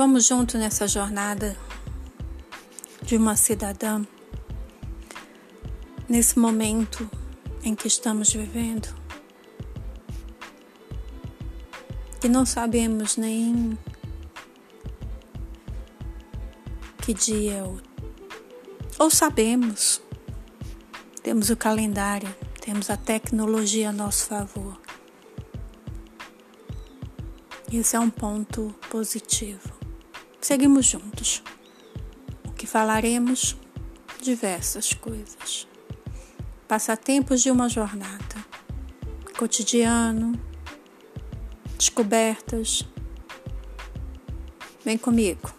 Vamos junto nessa jornada de uma cidadã, nesse momento em que estamos vivendo, que não sabemos nem que dia ou, ou sabemos, temos o calendário, temos a tecnologia a nosso favor. Esse é um ponto positivo. Seguimos juntos. O que falaremos? Diversas coisas. Passatempos de uma jornada. Cotidiano. Descobertas. Vem comigo.